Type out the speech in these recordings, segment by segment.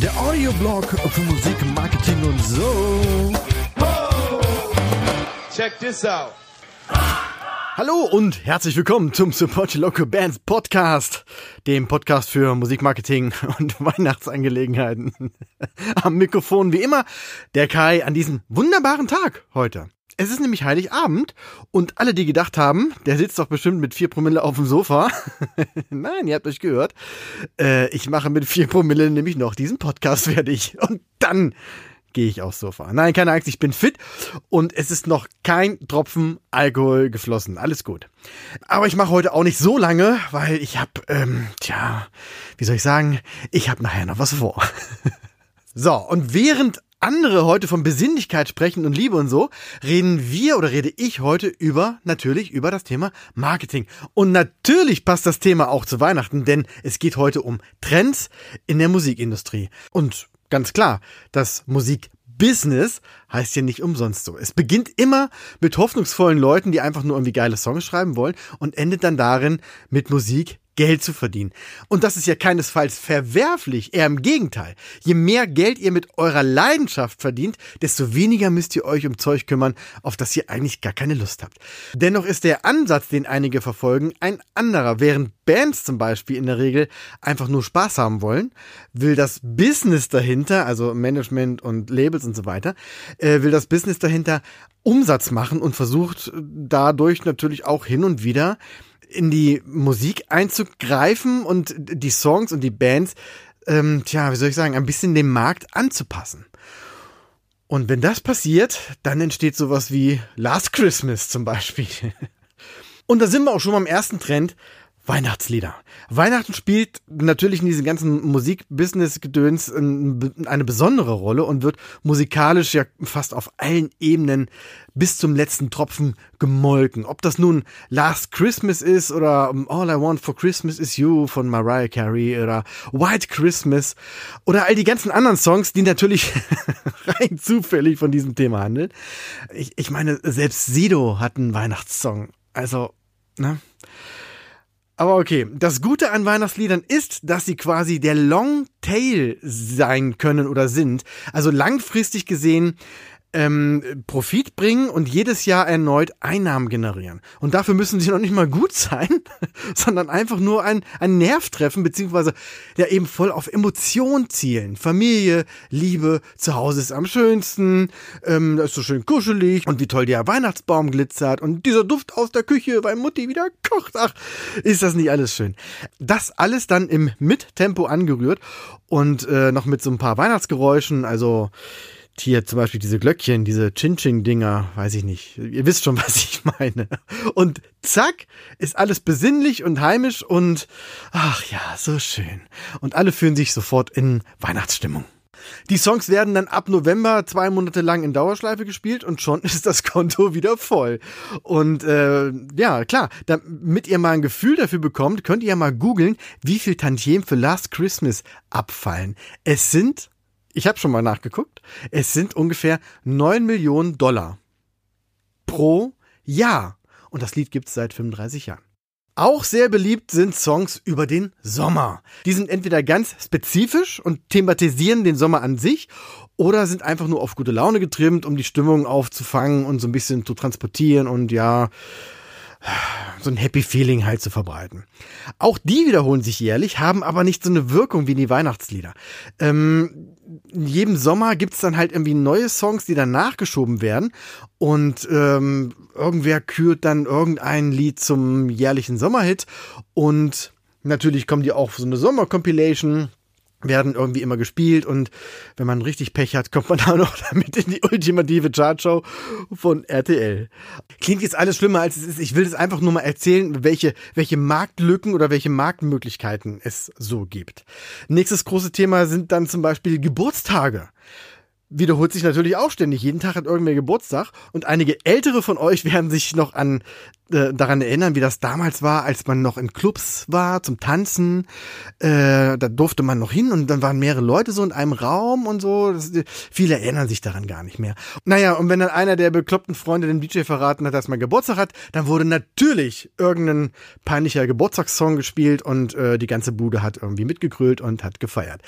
Der Audioblog für Musik, Marketing und so. Check this out. Hallo und herzlich willkommen zum Support Your Local Bands Podcast, dem Podcast für Musikmarketing und Weihnachtsangelegenheiten. Am Mikrofon wie immer der Kai an diesem wunderbaren Tag heute. Es ist nämlich Heiligabend und alle, die gedacht haben, der sitzt doch bestimmt mit vier Promille auf dem Sofa. Nein, ihr habt euch gehört. Äh, ich mache mit vier Promille nämlich noch diesen Podcast fertig und dann gehe ich aufs Sofa. Nein, keine Angst, ich bin fit und es ist noch kein Tropfen Alkohol geflossen. Alles gut. Aber ich mache heute auch nicht so lange, weil ich habe, ähm, tja, wie soll ich sagen, ich habe nachher noch was vor. so, und während andere heute von Besinnlichkeit sprechen und Liebe und so, reden wir oder rede ich heute über, natürlich über das Thema Marketing. Und natürlich passt das Thema auch zu Weihnachten, denn es geht heute um Trends in der Musikindustrie. Und ganz klar, das Musikbusiness heißt ja nicht umsonst so. Es beginnt immer mit hoffnungsvollen Leuten, die einfach nur irgendwie geile Songs schreiben wollen und endet dann darin mit Musik Geld zu verdienen. Und das ist ja keinesfalls verwerflich, eher im Gegenteil. Je mehr Geld ihr mit eurer Leidenschaft verdient, desto weniger müsst ihr euch um Zeug kümmern, auf das ihr eigentlich gar keine Lust habt. Dennoch ist der Ansatz, den einige verfolgen, ein anderer. Während Bands zum Beispiel in der Regel einfach nur Spaß haben wollen, will das Business dahinter, also Management und Labels und so weiter, äh, will das Business dahinter Umsatz machen und versucht dadurch natürlich auch hin und wieder in die Musik einzugreifen und die Songs und die Bands, ähm, tja, wie soll ich sagen, ein bisschen dem Markt anzupassen. Und wenn das passiert, dann entsteht sowas wie Last Christmas zum Beispiel. Und da sind wir auch schon beim ersten Trend, Weihnachtslieder. Weihnachten spielt natürlich in diesem ganzen Musikbusiness-Gedöns eine besondere Rolle und wird musikalisch ja fast auf allen Ebenen bis zum letzten Tropfen gemolken. Ob das nun Last Christmas ist oder All I Want for Christmas is You von Mariah Carey oder White Christmas oder all die ganzen anderen Songs, die natürlich rein zufällig von diesem Thema handeln. Ich, ich meine, selbst Sido hat einen Weihnachtssong. Also, ne? Aber okay, das Gute an Weihnachtsliedern ist, dass sie quasi der Long Tail sein können oder sind. Also langfristig gesehen ähm, Profit bringen und jedes Jahr erneut Einnahmen generieren. Und dafür müssen sie noch nicht mal gut sein, sondern einfach nur ein, ein Nerv treffen, beziehungsweise ja eben voll auf Emotion zielen. Familie, Liebe, zu Hause ist am schönsten, ähm, da ist so schön kuschelig und wie toll der Weihnachtsbaum glitzert und dieser Duft aus der Küche, weil Mutti wieder kocht. Ach, ist das nicht alles schön? Das alles dann im Mittempo angerührt und äh, noch mit so ein paar Weihnachtsgeräuschen, also hier zum Beispiel diese Glöckchen, diese Chin-Ching-Dinger, weiß ich nicht. Ihr wisst schon, was ich meine. Und zack, ist alles besinnlich und heimisch und ach ja, so schön. Und alle fühlen sich sofort in Weihnachtsstimmung. Die Songs werden dann ab November zwei Monate lang in Dauerschleife gespielt und schon ist das Konto wieder voll. Und äh, ja, klar, damit ihr mal ein Gefühl dafür bekommt, könnt ihr mal googeln, wie viel Tantiem für Last Christmas abfallen. Es sind ich habe schon mal nachgeguckt, es sind ungefähr 9 Millionen Dollar pro Jahr. Und das Lied gibt es seit 35 Jahren. Auch sehr beliebt sind Songs über den Sommer. Die sind entweder ganz spezifisch und thematisieren den Sommer an sich oder sind einfach nur auf gute Laune getrimmt, um die Stimmung aufzufangen und so ein bisschen zu transportieren und ja, so ein Happy Feeling halt zu verbreiten. Auch die wiederholen sich jährlich, haben aber nicht so eine Wirkung wie die Weihnachtslieder. Ähm, in jedem Sommer gibt's dann halt irgendwie neue Songs, die dann nachgeschoben werden und ähm, irgendwer kürt dann irgendein Lied zum jährlichen Sommerhit und natürlich kommen die auch so eine Sommercompilation werden irgendwie immer gespielt und wenn man richtig Pech hat, kommt man auch noch damit in die ultimative Chartshow von RTL. Klingt jetzt alles schlimmer als es ist. Ich will es einfach nur mal erzählen, welche, welche Marktlücken oder welche Marktmöglichkeiten es so gibt. Nächstes große Thema sind dann zum Beispiel Geburtstage. Wiederholt sich natürlich auch ständig. Jeden Tag hat irgendwer Geburtstag und einige ältere von euch werden sich noch an äh, daran erinnern, wie das damals war, als man noch in Clubs war zum Tanzen. Äh, da durfte man noch hin und dann waren mehrere Leute so in einem Raum und so. Das, viele erinnern sich daran gar nicht mehr. Naja, und wenn dann einer der bekloppten Freunde dem DJ verraten hat, dass man Geburtstag hat, dann wurde natürlich irgendein peinlicher Geburtstagssong gespielt und äh, die ganze Bude hat irgendwie mitgegrölt und hat gefeiert.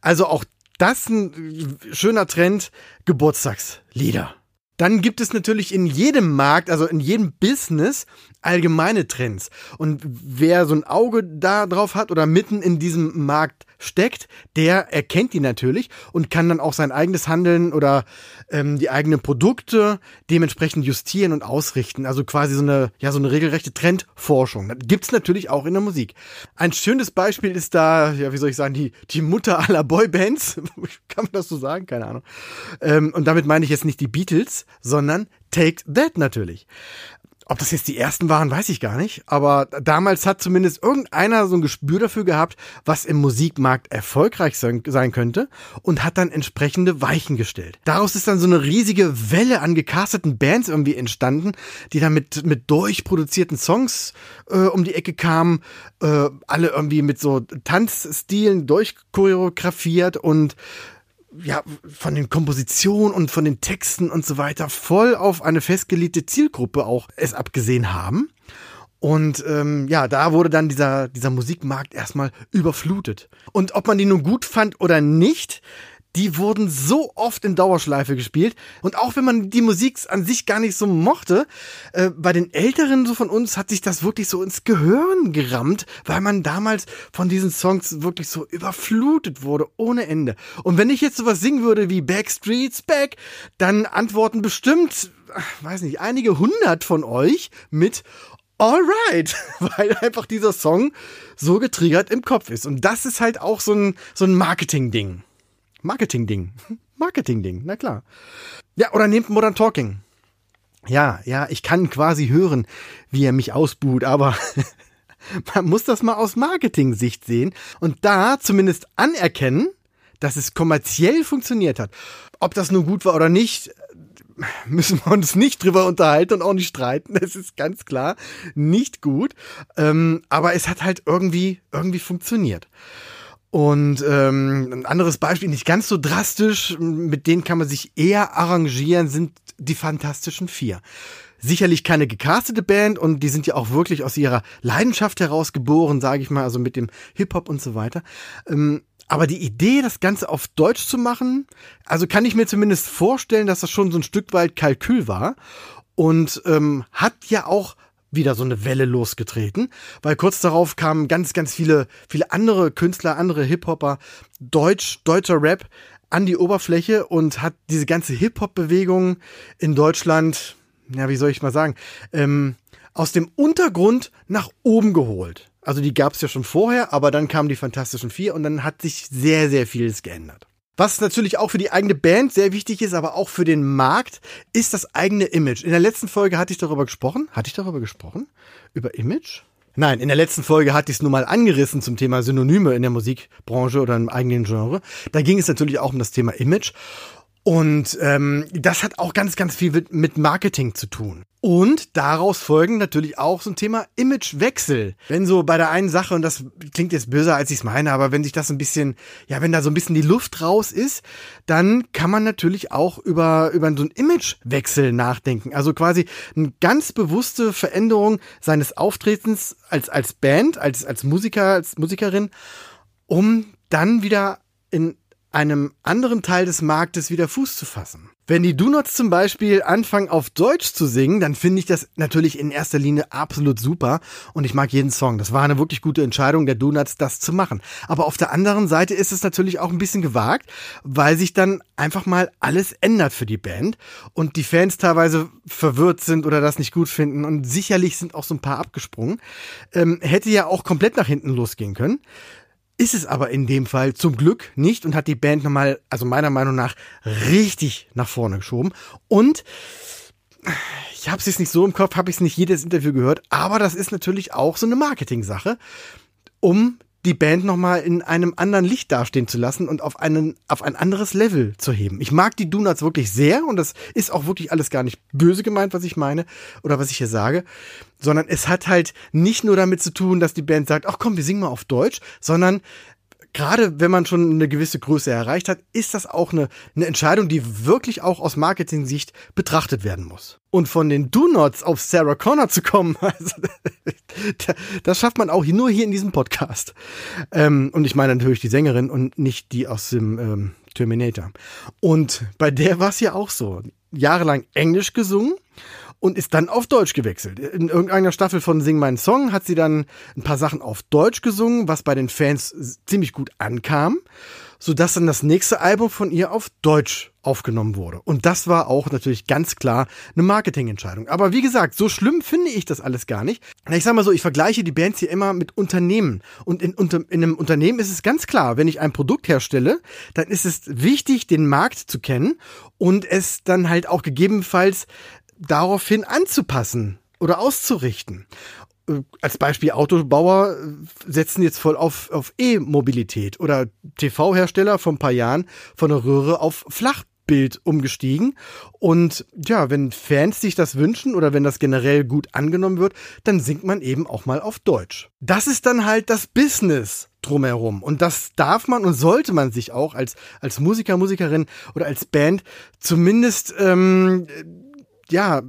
Also auch das ein schöner Trend, Geburtstagslieder. Dann gibt es natürlich in jedem Markt, also in jedem Business, allgemeine Trends. Und wer so ein Auge da drauf hat oder mitten in diesem Markt steckt, der erkennt die natürlich und kann dann auch sein eigenes Handeln oder ähm, die eigenen Produkte dementsprechend justieren und ausrichten. Also quasi so eine, ja, so eine regelrechte Trendforschung. Das gibt's natürlich auch in der Musik. Ein schönes Beispiel ist da, ja, wie soll ich sagen, die, die Mutter aller Boybands. kann man das so sagen? Keine Ahnung. Ähm, und damit meine ich jetzt nicht die Beatles, sondern Take That natürlich. Ob das jetzt die ersten waren, weiß ich gar nicht. Aber damals hat zumindest irgendeiner so ein Gespür dafür gehabt, was im Musikmarkt erfolgreich sein, könnte und hat dann entsprechende Weichen gestellt. Daraus ist dann so eine riesige Welle an gecasteten Bands irgendwie entstanden, die dann mit, mit durchproduzierten Songs äh, um die Ecke kamen, äh, alle irgendwie mit so Tanzstilen durchchoreografiert und ja, von den Kompositionen und von den Texten und so weiter voll auf eine festgelegte Zielgruppe auch es abgesehen haben. Und ähm, ja, da wurde dann dieser, dieser Musikmarkt erstmal überflutet. Und ob man die nun gut fand oder nicht, die wurden so oft in Dauerschleife gespielt. Und auch wenn man die Musik an sich gar nicht so mochte, äh, bei den Älteren so von uns hat sich das wirklich so ins Gehirn gerammt, weil man damals von diesen Songs wirklich so überflutet wurde, ohne Ende. Und wenn ich jetzt sowas singen würde wie Backstreets Back, dann antworten bestimmt, weiß nicht, einige hundert von euch mit Alright, weil einfach dieser Song so getriggert im Kopf ist. Und das ist halt auch so ein, so ein Marketing-Ding. Marketing-Ding. Marketing-Ding, na klar. Ja, oder nehmt Modern Talking. Ja, ja, ich kann quasi hören, wie er mich ausbuht, aber man muss das mal aus Marketing-Sicht sehen und da zumindest anerkennen, dass es kommerziell funktioniert hat. Ob das nun gut war oder nicht, müssen wir uns nicht drüber unterhalten und auch nicht streiten. Es ist ganz klar nicht gut. Ähm, aber es hat halt irgendwie, irgendwie funktioniert. Und ähm, ein anderes Beispiel, nicht ganz so drastisch, mit denen kann man sich eher arrangieren, sind die Fantastischen Vier. Sicherlich keine gecastete Band und die sind ja auch wirklich aus ihrer Leidenschaft heraus geboren, sage ich mal, also mit dem Hip-Hop und so weiter. Ähm, aber die Idee, das Ganze auf Deutsch zu machen, also kann ich mir zumindest vorstellen, dass das schon so ein Stück weit Kalkül war und ähm, hat ja auch wieder so eine Welle losgetreten, weil kurz darauf kamen ganz, ganz viele, viele andere Künstler, andere Hip-Hopper, Deutsch, deutscher Rap an die Oberfläche und hat diese ganze Hip-Hop-Bewegung in Deutschland, ja, wie soll ich mal sagen, ähm, aus dem Untergrund nach oben geholt. Also die gab es ja schon vorher, aber dann kamen die Fantastischen Vier und dann hat sich sehr, sehr vieles geändert. Was natürlich auch für die eigene Band sehr wichtig ist, aber auch für den Markt, ist das eigene Image. In der letzten Folge hatte ich darüber gesprochen. Hatte ich darüber gesprochen? Über Image? Nein, in der letzten Folge hatte ich es nur mal angerissen zum Thema Synonyme in der Musikbranche oder im eigenen Genre. Da ging es natürlich auch um das Thema Image. Und ähm, das hat auch ganz, ganz viel mit Marketing zu tun. Und daraus folgen natürlich auch so ein Thema Imagewechsel. Wenn so bei der einen Sache, und das klingt jetzt böser, als ich es meine, aber wenn sich das ein bisschen, ja, wenn da so ein bisschen die Luft raus ist, dann kann man natürlich auch über, über so einen Imagewechsel nachdenken. Also quasi eine ganz bewusste Veränderung seines Auftretens als, als Band, als, als Musiker, als Musikerin, um dann wieder in einem anderen Teil des Marktes wieder Fuß zu fassen. Wenn die Donuts zum Beispiel anfangen auf Deutsch zu singen, dann finde ich das natürlich in erster Linie absolut super und ich mag jeden Song. Das war eine wirklich gute Entscheidung der Donuts, das zu machen. Aber auf der anderen Seite ist es natürlich auch ein bisschen gewagt, weil sich dann einfach mal alles ändert für die Band und die Fans teilweise verwirrt sind oder das nicht gut finden und sicherlich sind auch so ein paar abgesprungen. Ähm, hätte ja auch komplett nach hinten losgehen können. Ist es aber in dem Fall zum Glück nicht und hat die Band nochmal, also meiner Meinung nach, richtig nach vorne geschoben. Und ich habe es jetzt nicht so im Kopf, habe ich es nicht jedes Interview gehört, aber das ist natürlich auch so eine Marketing-Sache, um die Band nochmal in einem anderen Licht dastehen zu lassen und auf einen, auf ein anderes Level zu heben. Ich mag die Donuts wirklich sehr und das ist auch wirklich alles gar nicht böse gemeint, was ich meine oder was ich hier sage, sondern es hat halt nicht nur damit zu tun, dass die Band sagt, ach komm, wir singen mal auf Deutsch, sondern gerade wenn man schon eine gewisse Größe erreicht hat, ist das auch eine, eine Entscheidung, die wirklich auch aus Marketing-Sicht betrachtet werden muss. Und von den Do-Nots auf Sarah Connor zu kommen, also, das schafft man auch nur hier in diesem Podcast. Ähm, und ich meine natürlich die Sängerin und nicht die aus dem ähm, Terminator. Und bei der war es ja auch so. Jahrelang Englisch gesungen und ist dann auf Deutsch gewechselt. In irgendeiner Staffel von Sing meinen Song hat sie dann ein paar Sachen auf Deutsch gesungen, was bei den Fans ziemlich gut ankam, sodass dann das nächste Album von ihr auf Deutsch aufgenommen wurde. Und das war auch natürlich ganz klar eine Marketingentscheidung. Aber wie gesagt, so schlimm finde ich das alles gar nicht. Ich sag mal so, ich vergleiche die Bands hier immer mit Unternehmen. Und in, in einem Unternehmen ist es ganz klar, wenn ich ein Produkt herstelle, dann ist es wichtig, den Markt zu kennen und es dann halt auch gegebenenfalls daraufhin anzupassen oder auszurichten. Äh, als Beispiel Autobauer äh, setzen jetzt voll auf, auf E-Mobilität oder TV-Hersteller vor ein paar Jahren von der Röhre auf Flachbild umgestiegen. Und ja, wenn Fans sich das wünschen oder wenn das generell gut angenommen wird, dann singt man eben auch mal auf Deutsch. Das ist dann halt das Business drumherum. Und das darf man und sollte man sich auch als, als Musiker, Musikerin oder als Band zumindest ähm, ja,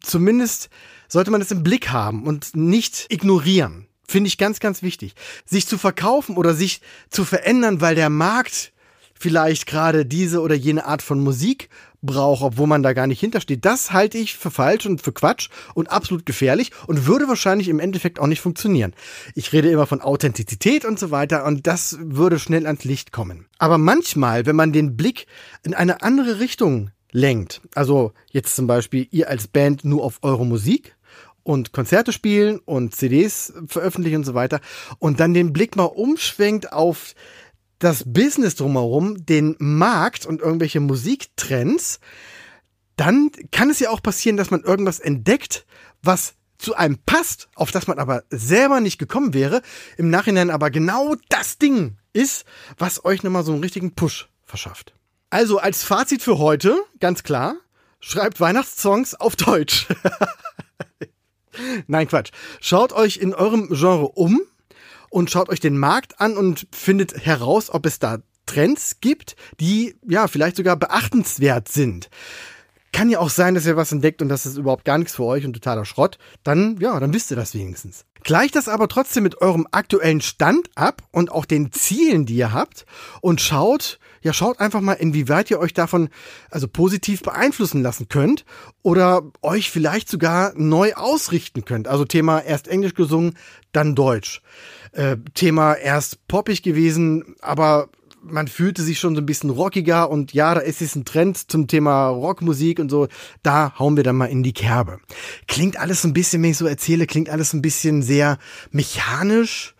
zumindest sollte man das im Blick haben und nicht ignorieren. Finde ich ganz, ganz wichtig. Sich zu verkaufen oder sich zu verändern, weil der Markt vielleicht gerade diese oder jene Art von Musik braucht, obwohl man da gar nicht hintersteht. Das halte ich für falsch und für Quatsch und absolut gefährlich und würde wahrscheinlich im Endeffekt auch nicht funktionieren. Ich rede immer von Authentizität und so weiter und das würde schnell ans Licht kommen. Aber manchmal, wenn man den Blick in eine andere Richtung lenkt. Also jetzt zum Beispiel ihr als Band nur auf eure Musik und Konzerte spielen und CDs veröffentlichen und so weiter und dann den Blick mal umschwenkt auf das Business drumherum, den Markt und irgendwelche Musiktrends, dann kann es ja auch passieren, dass man irgendwas entdeckt, was zu einem passt, auf das man aber selber nicht gekommen wäre, im Nachhinein aber genau das Ding ist, was euch nochmal so einen richtigen Push verschafft. Also als Fazit für heute, ganz klar, schreibt Weihnachtssongs auf Deutsch. Nein, Quatsch. Schaut euch in eurem Genre um und schaut euch den Markt an und findet heraus, ob es da Trends gibt, die ja vielleicht sogar beachtenswert sind. Kann ja auch sein, dass ihr was entdeckt und das ist überhaupt gar nichts für euch und totaler Schrott. Dann, ja, dann wisst ihr das wenigstens. Gleicht das aber trotzdem mit eurem aktuellen Stand ab und auch den Zielen, die ihr habt und schaut, ja, schaut einfach mal, inwieweit ihr euch davon also positiv beeinflussen lassen könnt oder euch vielleicht sogar neu ausrichten könnt. Also Thema erst Englisch gesungen, dann Deutsch. Äh, Thema erst poppig gewesen, aber man fühlte sich schon so ein bisschen rockiger und ja, da ist jetzt ein Trend zum Thema Rockmusik und so. Da hauen wir dann mal in die Kerbe. Klingt alles so ein bisschen, wenn ich so erzähle, klingt alles ein bisschen sehr mechanisch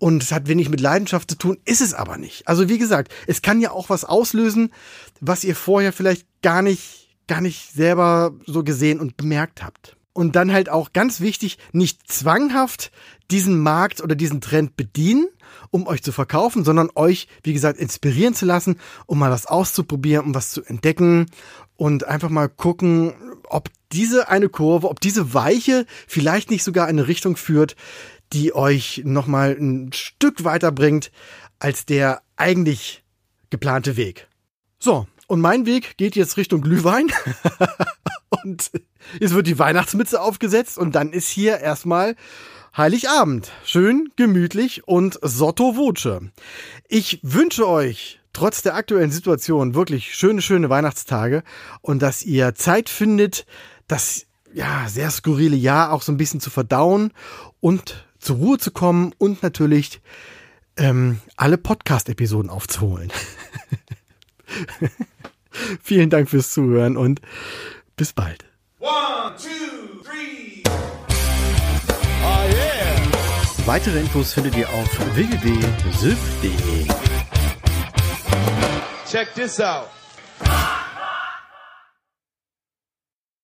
und es hat wenig mit Leidenschaft zu tun, ist es aber nicht. Also wie gesagt, es kann ja auch was auslösen, was ihr vorher vielleicht gar nicht, gar nicht selber so gesehen und bemerkt habt. Und dann halt auch ganz wichtig, nicht zwanghaft diesen Markt oder diesen Trend bedienen, um euch zu verkaufen, sondern euch, wie gesagt, inspirieren zu lassen, um mal was auszuprobieren, um was zu entdecken und einfach mal gucken, ob diese eine Kurve, ob diese Weiche vielleicht nicht sogar in eine Richtung führt, die euch nochmal ein Stück weiter bringt als der eigentlich geplante Weg. So, und mein Weg geht jetzt Richtung Glühwein. und jetzt wird die Weihnachtsmütze aufgesetzt und dann ist hier erstmal Heiligabend. Schön, gemütlich und sotto voce. Ich wünsche euch trotz der aktuellen Situation wirklich schöne, schöne Weihnachtstage und dass ihr Zeit findet, das ja sehr skurrile Jahr auch so ein bisschen zu verdauen und zur Ruhe zu kommen und natürlich ähm, alle Podcast-Episoden aufzuholen. Vielen Dank fürs Zuhören und bis bald. One, two, three. Oh yeah. Weitere Infos findet ihr auf www.syf.de. Check this out.